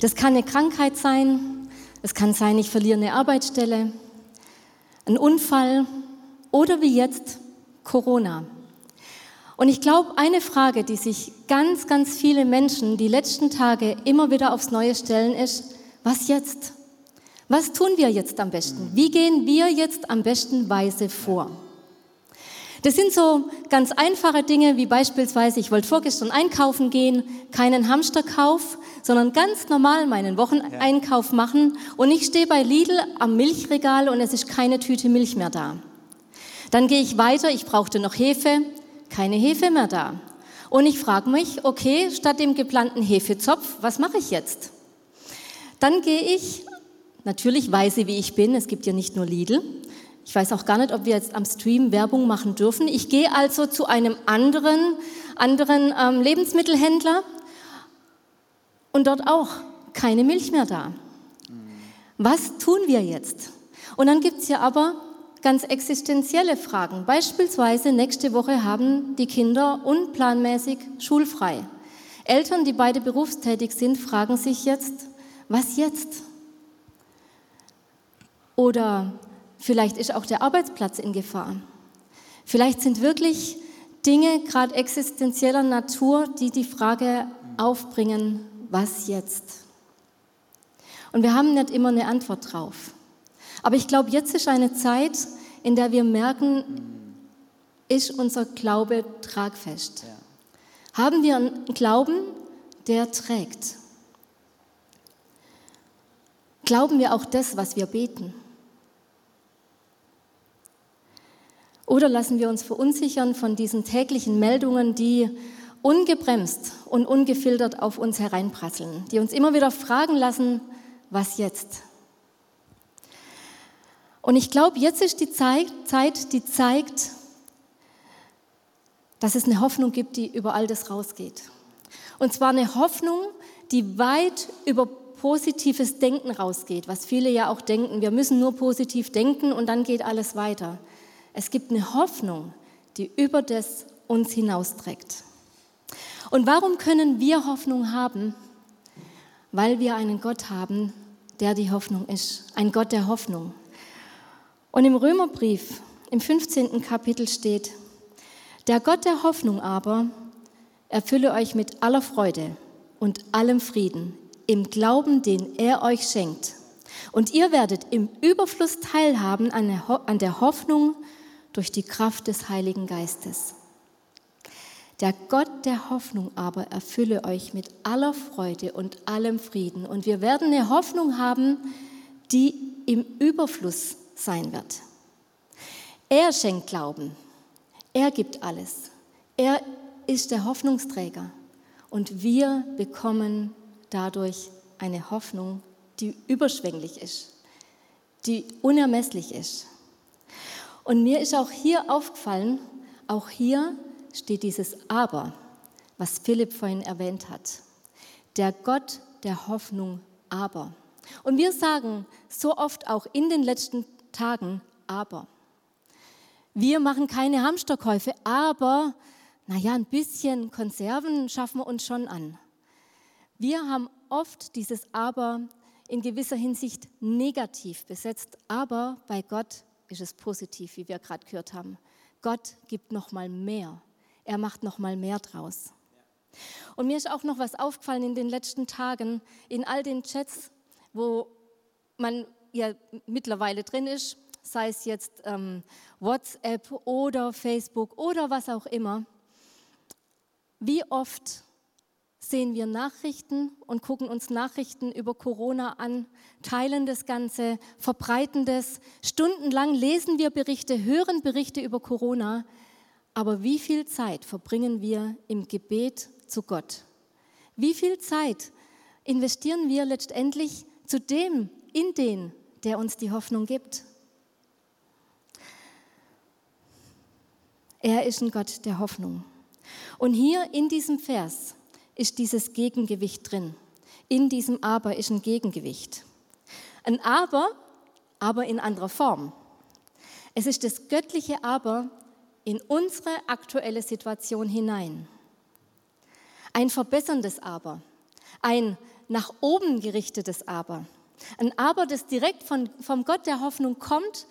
Das kann eine Krankheit sein, es kann sein, ich verliere eine Arbeitsstelle, ein Unfall oder wie jetzt Corona. Und ich glaube, eine Frage, die sich ganz, ganz viele Menschen die letzten Tage immer wieder aufs Neue stellen, ist, was jetzt? Was tun wir jetzt am besten? Wie gehen wir jetzt am besten Weise vor? Das sind so ganz einfache Dinge, wie beispielsweise, ich wollte vorgestern einkaufen gehen, keinen Hamsterkauf, sondern ganz normal meinen Wocheneinkauf machen und ich stehe bei Lidl am Milchregal und es ist keine Tüte Milch mehr da. Dann gehe ich weiter, ich brauchte noch Hefe, keine Hefe mehr da. Und ich frage mich, okay, statt dem geplanten Hefezopf, was mache ich jetzt? Dann gehe ich, natürlich weise wie ich bin, es gibt ja nicht nur Lidl, ich weiß auch gar nicht, ob wir jetzt am Stream Werbung machen dürfen. Ich gehe also zu einem anderen, anderen ähm, Lebensmittelhändler und dort auch keine Milch mehr da. Was tun wir jetzt? Und dann gibt es ja aber ganz existenzielle Fragen. Beispielsweise nächste Woche haben die Kinder unplanmäßig schulfrei. Eltern, die beide berufstätig sind, fragen sich jetzt, was jetzt? Oder vielleicht ist auch der Arbeitsplatz in Gefahr. Vielleicht sind wirklich Dinge gerade existenzieller Natur, die die Frage aufbringen, was jetzt? Und wir haben nicht immer eine Antwort drauf. Aber ich glaube, jetzt ist eine Zeit, in der wir merken, ist unser Glaube tragfest. Ja. Haben wir einen Glauben, der trägt? Glauben wir auch das, was wir beten? Oder lassen wir uns verunsichern von diesen täglichen Meldungen, die ungebremst und ungefiltert auf uns hereinprasseln, die uns immer wieder fragen lassen, was jetzt? Und ich glaube, jetzt ist die Zeit, die zeigt, dass es eine Hoffnung gibt, die über all das rausgeht. Und zwar eine Hoffnung, die weit über positives Denken rausgeht, was viele ja auch denken, wir müssen nur positiv denken und dann geht alles weiter. Es gibt eine Hoffnung, die über das uns hinausträgt. Und warum können wir Hoffnung haben? Weil wir einen Gott haben, der die Hoffnung ist, ein Gott der Hoffnung. Und im Römerbrief im 15. Kapitel steht, der Gott der Hoffnung aber erfülle euch mit aller Freude und allem Frieden im Glauben, den er euch schenkt. Und ihr werdet im Überfluss teilhaben an der Hoffnung durch die Kraft des Heiligen Geistes. Der Gott der Hoffnung aber erfülle euch mit aller Freude und allem Frieden. Und wir werden eine Hoffnung haben, die im Überfluss sein wird. Er schenkt Glauben. Er gibt alles. Er ist der Hoffnungsträger. Und wir bekommen dadurch eine Hoffnung, die überschwänglich ist, die unermesslich ist. Und mir ist auch hier aufgefallen, auch hier steht dieses Aber, was Philipp vorhin erwähnt hat. Der Gott der Hoffnung aber. Und wir sagen so oft auch in den letzten Tagen aber. Wir machen keine Hamsterkäufe, aber naja, ein bisschen Konserven schaffen wir uns schon an. Wir haben oft dieses Aber in gewisser Hinsicht negativ besetzt, aber bei Gott ist es positiv, wie wir gerade gehört haben. Gott gibt noch mal mehr. Er macht noch mal mehr draus. Und mir ist auch noch was aufgefallen in den letzten Tagen in all den Chats, wo man ja mittlerweile drin ist, sei es jetzt ähm, WhatsApp oder Facebook oder was auch immer, wie oft sehen wir Nachrichten und gucken uns Nachrichten über Corona an, teilen das Ganze, verbreiten das. Stundenlang lesen wir Berichte, hören Berichte über Corona. Aber wie viel Zeit verbringen wir im Gebet zu Gott? Wie viel Zeit investieren wir letztendlich zu dem, in den, der uns die Hoffnung gibt. Er ist ein Gott der Hoffnung. Und hier in diesem Vers ist dieses Gegengewicht drin. In diesem Aber ist ein Gegengewicht. Ein Aber, aber in anderer Form. Es ist das göttliche Aber in unsere aktuelle Situation hinein. Ein verbesserndes Aber. Ein nach oben gerichtetes Aber. Ein Aber, das direkt von, vom Gott der Hoffnung kommt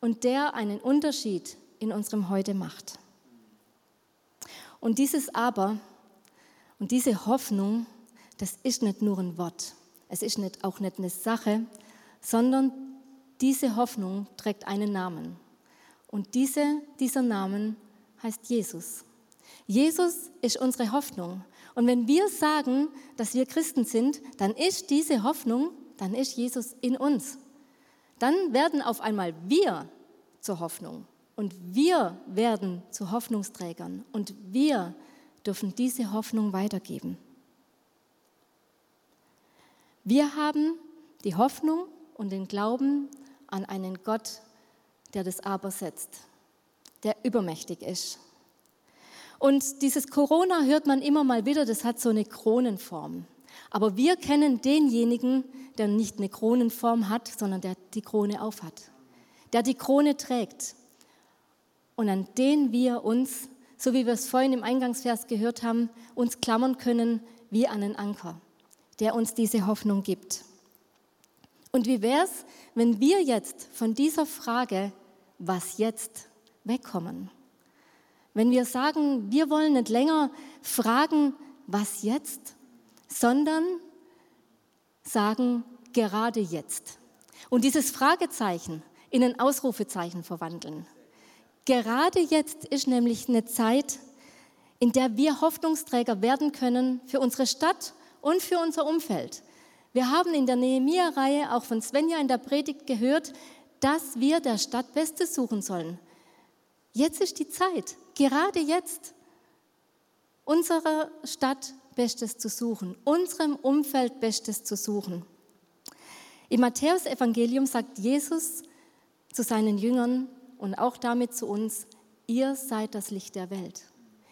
und der einen Unterschied in unserem Heute macht. Und dieses Aber und diese Hoffnung, das ist nicht nur ein Wort, es ist nicht, auch nicht eine Sache, sondern diese Hoffnung trägt einen Namen. Und diese, dieser Namen heißt Jesus. Jesus ist unsere Hoffnung. Und wenn wir sagen, dass wir Christen sind, dann ist diese Hoffnung, dann ist Jesus in uns. Dann werden auf einmal wir zur Hoffnung. Und wir werden zu Hoffnungsträgern. Und wir dürfen diese Hoffnung weitergeben. Wir haben die Hoffnung und den Glauben an einen Gott, der das Aber setzt, der übermächtig ist. Und dieses Corona hört man immer mal wieder, das hat so eine Kronenform. Aber wir kennen denjenigen, der nicht eine Kronenform hat, sondern der die Krone aufhat, der die Krone trägt und an den wir uns, so wie wir es vorhin im Eingangsvers gehört haben, uns klammern können wie an einen Anker, der uns diese Hoffnung gibt. Und wie wäre es, wenn wir jetzt von dieser Frage, was jetzt, wegkommen? Wenn wir sagen, wir wollen nicht länger fragen, was jetzt, sondern sagen, gerade jetzt. Und dieses Fragezeichen in ein Ausrufezeichen verwandeln. Gerade jetzt ist nämlich eine Zeit, in der wir Hoffnungsträger werden können für unsere Stadt und für unser Umfeld. Wir haben in der Nehemia-Reihe auch von Svenja in der Predigt gehört, dass wir der Stadt Bestes suchen sollen. Jetzt ist die Zeit, gerade jetzt, unserer Stadt Bestes zu suchen, unserem Umfeld Bestes zu suchen. Im Matthäusevangelium sagt Jesus zu seinen Jüngern und auch damit zu uns, ihr seid das Licht der Welt.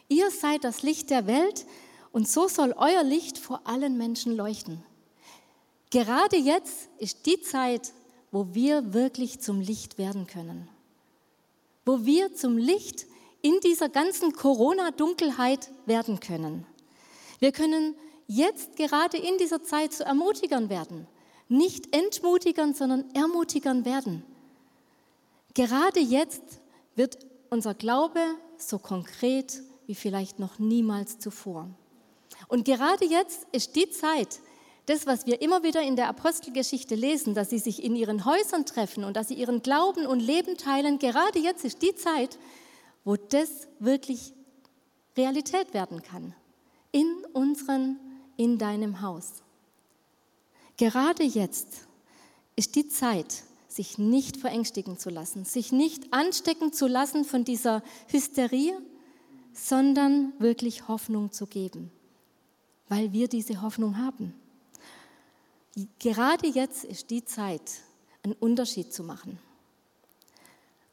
Ihr seid das Licht der Welt und so soll euer Licht vor allen Menschen leuchten. Gerade jetzt ist die Zeit, wo wir wirklich zum Licht werden können. Wo wir zum Licht in dieser ganzen Corona-Dunkelheit werden können. Wir können jetzt gerade in dieser Zeit zu Ermutigern werden. Nicht entmutigern, sondern ermutigern werden. Gerade jetzt wird unser Glaube so konkret wie vielleicht noch niemals zuvor. Und gerade jetzt ist die Zeit, das, was wir immer wieder in der Apostelgeschichte lesen, dass sie sich in ihren Häusern treffen und dass sie ihren Glauben und Leben teilen, gerade jetzt ist die Zeit, wo das wirklich Realität werden kann in unseren, in deinem Haus. Gerade jetzt ist die Zeit, sich nicht verängstigen zu lassen, sich nicht anstecken zu lassen von dieser Hysterie, sondern wirklich Hoffnung zu geben, weil wir diese Hoffnung haben. Gerade jetzt ist die Zeit, einen Unterschied zu machen,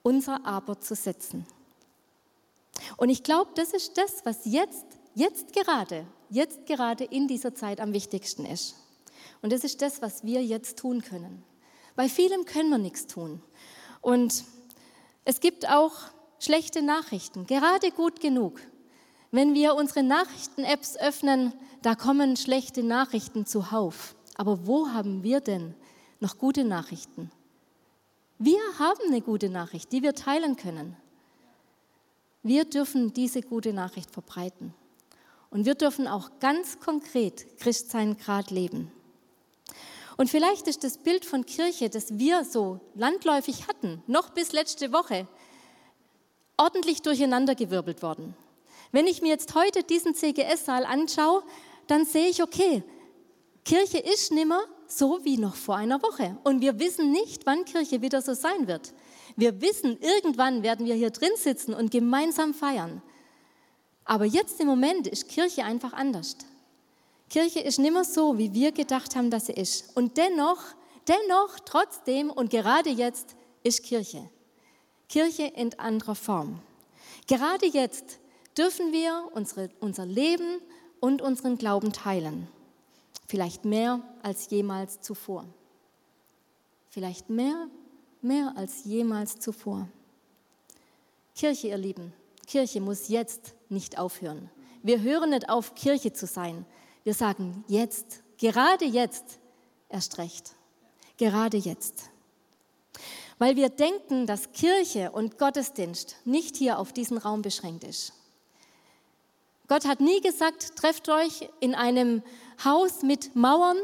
unser Aber zu setzen. Und ich glaube, das ist das, was jetzt jetzt gerade, jetzt gerade in dieser Zeit am wichtigsten ist. Und das ist das, was wir jetzt tun können. Bei vielem können wir nichts tun. Und es gibt auch schlechte Nachrichten, gerade gut genug. Wenn wir unsere Nachrichten-Apps öffnen, da kommen schlechte Nachrichten zuhauf. Aber wo haben wir denn noch gute Nachrichten? Wir haben eine gute Nachricht, die wir teilen können. Wir dürfen diese gute Nachricht verbreiten. Und wir dürfen auch ganz konkret Christsein gerade leben. Und vielleicht ist das Bild von Kirche, das wir so landläufig hatten, noch bis letzte Woche, ordentlich durcheinandergewirbelt worden. Wenn ich mir jetzt heute diesen CGS-Saal anschaue, dann sehe ich, okay, Kirche ist nimmer so wie noch vor einer Woche. Und wir wissen nicht, wann Kirche wieder so sein wird. Wir wissen, irgendwann werden wir hier drin sitzen und gemeinsam feiern. Aber jetzt im Moment ist Kirche einfach anders. Kirche ist nicht mehr so, wie wir gedacht haben, dass sie ist. Und dennoch, dennoch, trotzdem und gerade jetzt ist Kirche. Kirche in anderer Form. Gerade jetzt dürfen wir unsere, unser Leben und unseren Glauben teilen. Vielleicht mehr als jemals zuvor. Vielleicht mehr, mehr als jemals zuvor. Kirche, ihr Lieben, Kirche muss jetzt nicht aufhören. Wir hören nicht auf, Kirche zu sein. Wir sagen, jetzt gerade jetzt erst recht. Gerade jetzt. Weil wir denken, dass Kirche und Gottesdienst nicht hier auf diesen Raum beschränkt ist. Gott hat nie gesagt, trefft euch in einem Haus mit Mauern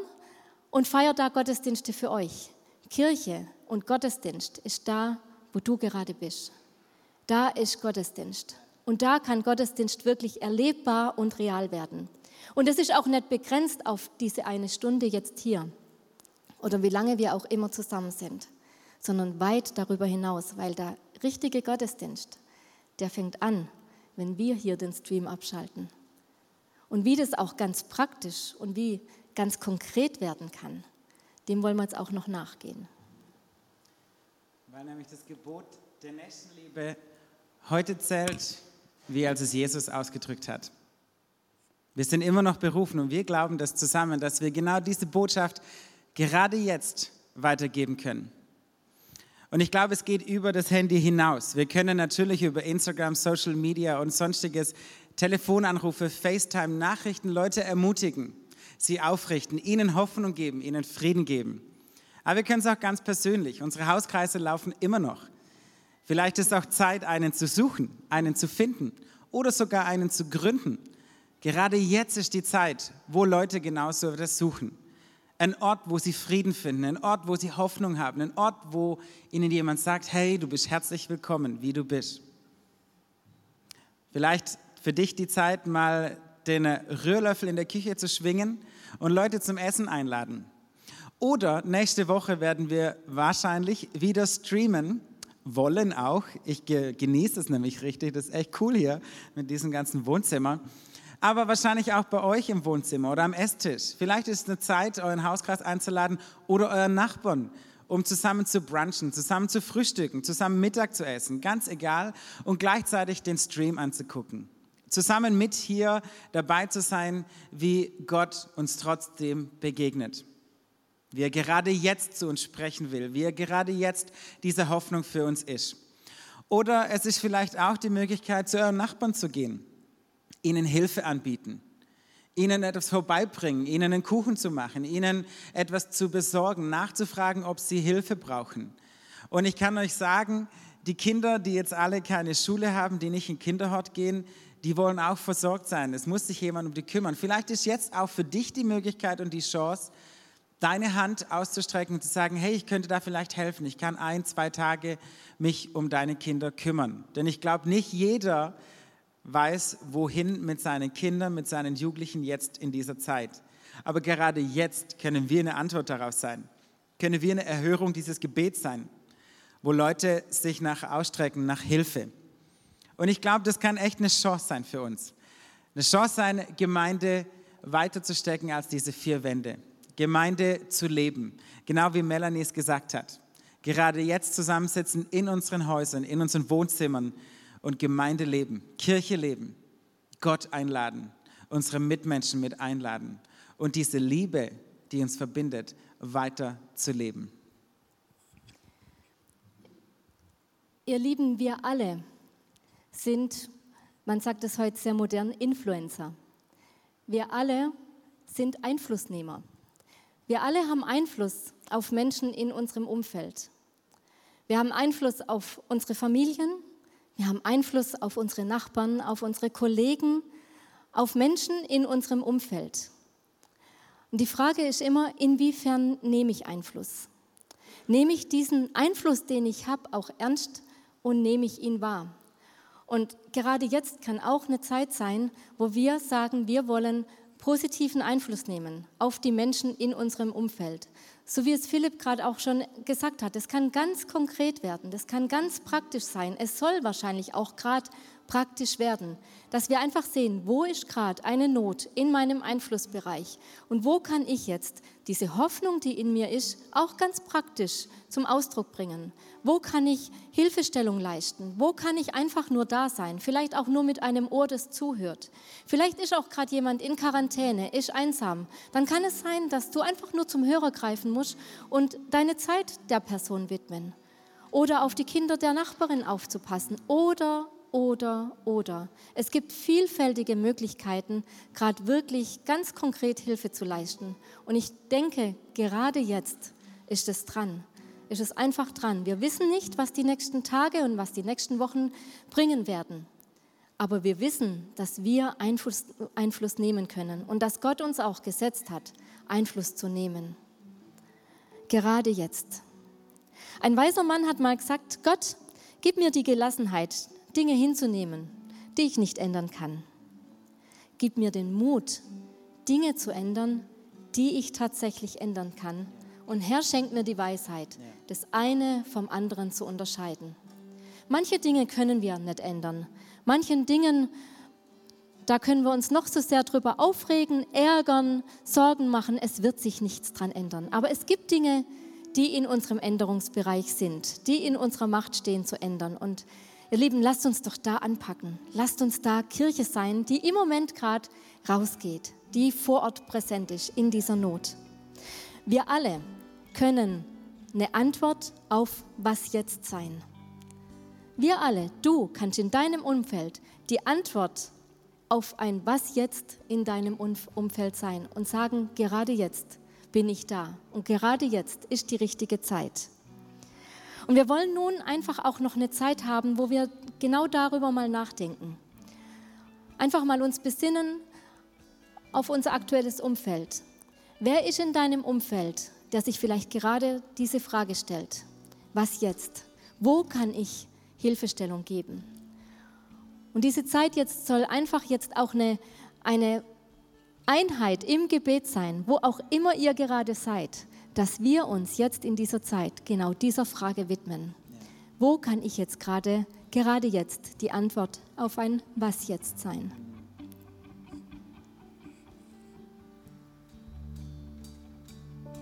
und feiert da Gottesdienste für euch. Kirche und Gottesdienst ist da, wo du gerade bist. Da ist Gottesdienst. Und da kann Gottesdienst wirklich erlebbar und real werden. Und es ist auch nicht begrenzt auf diese eine Stunde jetzt hier oder wie lange wir auch immer zusammen sind, sondern weit darüber hinaus, weil der richtige Gottesdienst, der fängt an, wenn wir hier den Stream abschalten. Und wie das auch ganz praktisch und wie ganz konkret werden kann, dem wollen wir jetzt auch noch nachgehen. Weil nämlich das Gebot der Nächstenliebe heute zählt, wie als es Jesus ausgedrückt hat. Wir sind immer noch berufen und wir glauben das zusammen, dass wir genau diese Botschaft gerade jetzt weitergeben können. Und ich glaube, es geht über das Handy hinaus. Wir können natürlich über Instagram, Social Media und sonstiges Telefonanrufe, FaceTime, Nachrichten Leute ermutigen, sie aufrichten, ihnen Hoffnung geben, ihnen Frieden geben. Aber wir können es auch ganz persönlich. Unsere Hauskreise laufen immer noch. Vielleicht ist auch Zeit, einen zu suchen, einen zu finden oder sogar einen zu gründen. Gerade jetzt ist die Zeit, wo Leute genauso das suchen. Ein Ort, wo sie Frieden finden, ein Ort, wo sie Hoffnung haben, ein Ort, wo ihnen jemand sagt, hey, du bist herzlich willkommen, wie du bist. Vielleicht für dich die Zeit, mal den Rührlöffel in der Küche zu schwingen und Leute zum Essen einladen. Oder nächste Woche werden wir wahrscheinlich wieder streamen wollen auch. Ich genieße es nämlich richtig. Das ist echt cool hier mit diesem ganzen Wohnzimmer aber wahrscheinlich auch bei euch im Wohnzimmer oder am Esstisch. Vielleicht ist es eine Zeit, euren Hauskreis einzuladen oder euren Nachbarn, um zusammen zu brunchen, zusammen zu frühstücken, zusammen Mittag zu essen, ganz egal, und gleichzeitig den Stream anzugucken. Zusammen mit hier dabei zu sein, wie Gott uns trotzdem begegnet. Wie er gerade jetzt zu uns sprechen will, wie er gerade jetzt diese Hoffnung für uns ist. Oder es ist vielleicht auch die Möglichkeit, zu euren Nachbarn zu gehen ihnen Hilfe anbieten, ihnen etwas vorbeibringen, ihnen einen Kuchen zu machen, ihnen etwas zu besorgen, nachzufragen, ob sie Hilfe brauchen. Und ich kann euch sagen, die Kinder, die jetzt alle keine Schule haben, die nicht in Kinderhort gehen, die wollen auch versorgt sein. Es muss sich jemand um die kümmern. Vielleicht ist jetzt auch für dich die Möglichkeit und die Chance, deine Hand auszustrecken und zu sagen, hey, ich könnte da vielleicht helfen. Ich kann ein, zwei Tage mich um deine Kinder kümmern. Denn ich glaube, nicht jeder weiß, wohin mit seinen Kindern, mit seinen Jugendlichen jetzt in dieser Zeit. Aber gerade jetzt können wir eine Antwort darauf sein. Können wir eine Erhörung dieses Gebets sein, wo Leute sich nach ausstrecken, nach Hilfe. Und ich glaube, das kann echt eine Chance sein für uns. Eine Chance sein, Gemeinde weiterzustecken als diese vier Wände. Gemeinde zu leben. Genau wie Melanie es gesagt hat. Gerade jetzt zusammensitzen in unseren Häusern, in unseren Wohnzimmern und Gemeinde leben, Kirche leben, Gott einladen, unsere Mitmenschen mit einladen und diese Liebe, die uns verbindet, weiter zu leben. Ihr Lieben, wir alle sind, man sagt es heute sehr modern, Influencer. Wir alle sind Einflussnehmer. Wir alle haben Einfluss auf Menschen in unserem Umfeld. Wir haben Einfluss auf unsere Familien, wir haben Einfluss auf unsere Nachbarn, auf unsere Kollegen, auf Menschen in unserem Umfeld. Und die Frage ist immer, inwiefern nehme ich Einfluss? Nehme ich diesen Einfluss, den ich habe, auch ernst und nehme ich ihn wahr? Und gerade jetzt kann auch eine Zeit sein, wo wir sagen, wir wollen positiven Einfluss nehmen auf die Menschen in unserem Umfeld. So wie es Philipp gerade auch schon gesagt hat, das kann ganz konkret werden, das kann ganz praktisch sein. Es soll wahrscheinlich auch gerade praktisch werden, dass wir einfach sehen, wo ist gerade eine Not in meinem Einflussbereich und wo kann ich jetzt diese Hoffnung, die in mir ist, auch ganz praktisch zum Ausdruck bringen. Wo kann ich Hilfestellung leisten? Wo kann ich einfach nur da sein? Vielleicht auch nur mit einem Ohr, das zuhört. Vielleicht ist auch gerade jemand in Quarantäne, ist einsam. Dann kann es sein, dass du einfach nur zum Hörer greifen musst und deine Zeit der Person widmen. Oder auf die Kinder der Nachbarin aufzupassen. Oder oder, oder. Es gibt vielfältige Möglichkeiten, gerade wirklich ganz konkret Hilfe zu leisten. Und ich denke, gerade jetzt ist es dran. Ist es einfach dran. Wir wissen nicht, was die nächsten Tage und was die nächsten Wochen bringen werden. Aber wir wissen, dass wir Einfluss, Einfluss nehmen können und dass Gott uns auch gesetzt hat, Einfluss zu nehmen. Gerade jetzt. Ein weiser Mann hat mal gesagt, Gott, gib mir die Gelassenheit, Dinge hinzunehmen, die ich nicht ändern kann. Gib mir den Mut, Dinge zu ändern, die ich tatsächlich ändern kann. Und Herr schenkt mir die Weisheit, das eine vom anderen zu unterscheiden. Manche Dinge können wir nicht ändern. Manchen Dingen, da können wir uns noch so sehr drüber aufregen, ärgern, Sorgen machen. Es wird sich nichts dran ändern. Aber es gibt Dinge, die in unserem Änderungsbereich sind, die in unserer Macht stehen zu ändern. Und Ihr Lieben, lasst uns doch da anpacken. Lasst uns da Kirche sein, die im Moment gerade rausgeht, die vor Ort präsent ist in dieser Not. Wir alle können eine Antwort auf was jetzt sein. Wir alle, du kannst in deinem Umfeld die Antwort auf ein was jetzt in deinem Umfeld sein und sagen, gerade jetzt bin ich da und gerade jetzt ist die richtige Zeit. Und wir wollen nun einfach auch noch eine Zeit haben, wo wir genau darüber mal nachdenken. Einfach mal uns besinnen auf unser aktuelles Umfeld. Wer ist in deinem Umfeld, der sich vielleicht gerade diese Frage stellt? Was jetzt? Wo kann ich Hilfestellung geben? Und diese Zeit jetzt soll einfach jetzt auch eine, eine Einheit im Gebet sein, wo auch immer ihr gerade seid dass wir uns jetzt in dieser Zeit genau dieser Frage widmen. Wo kann ich jetzt gerade, gerade jetzt, die Antwort auf ein Was jetzt sein?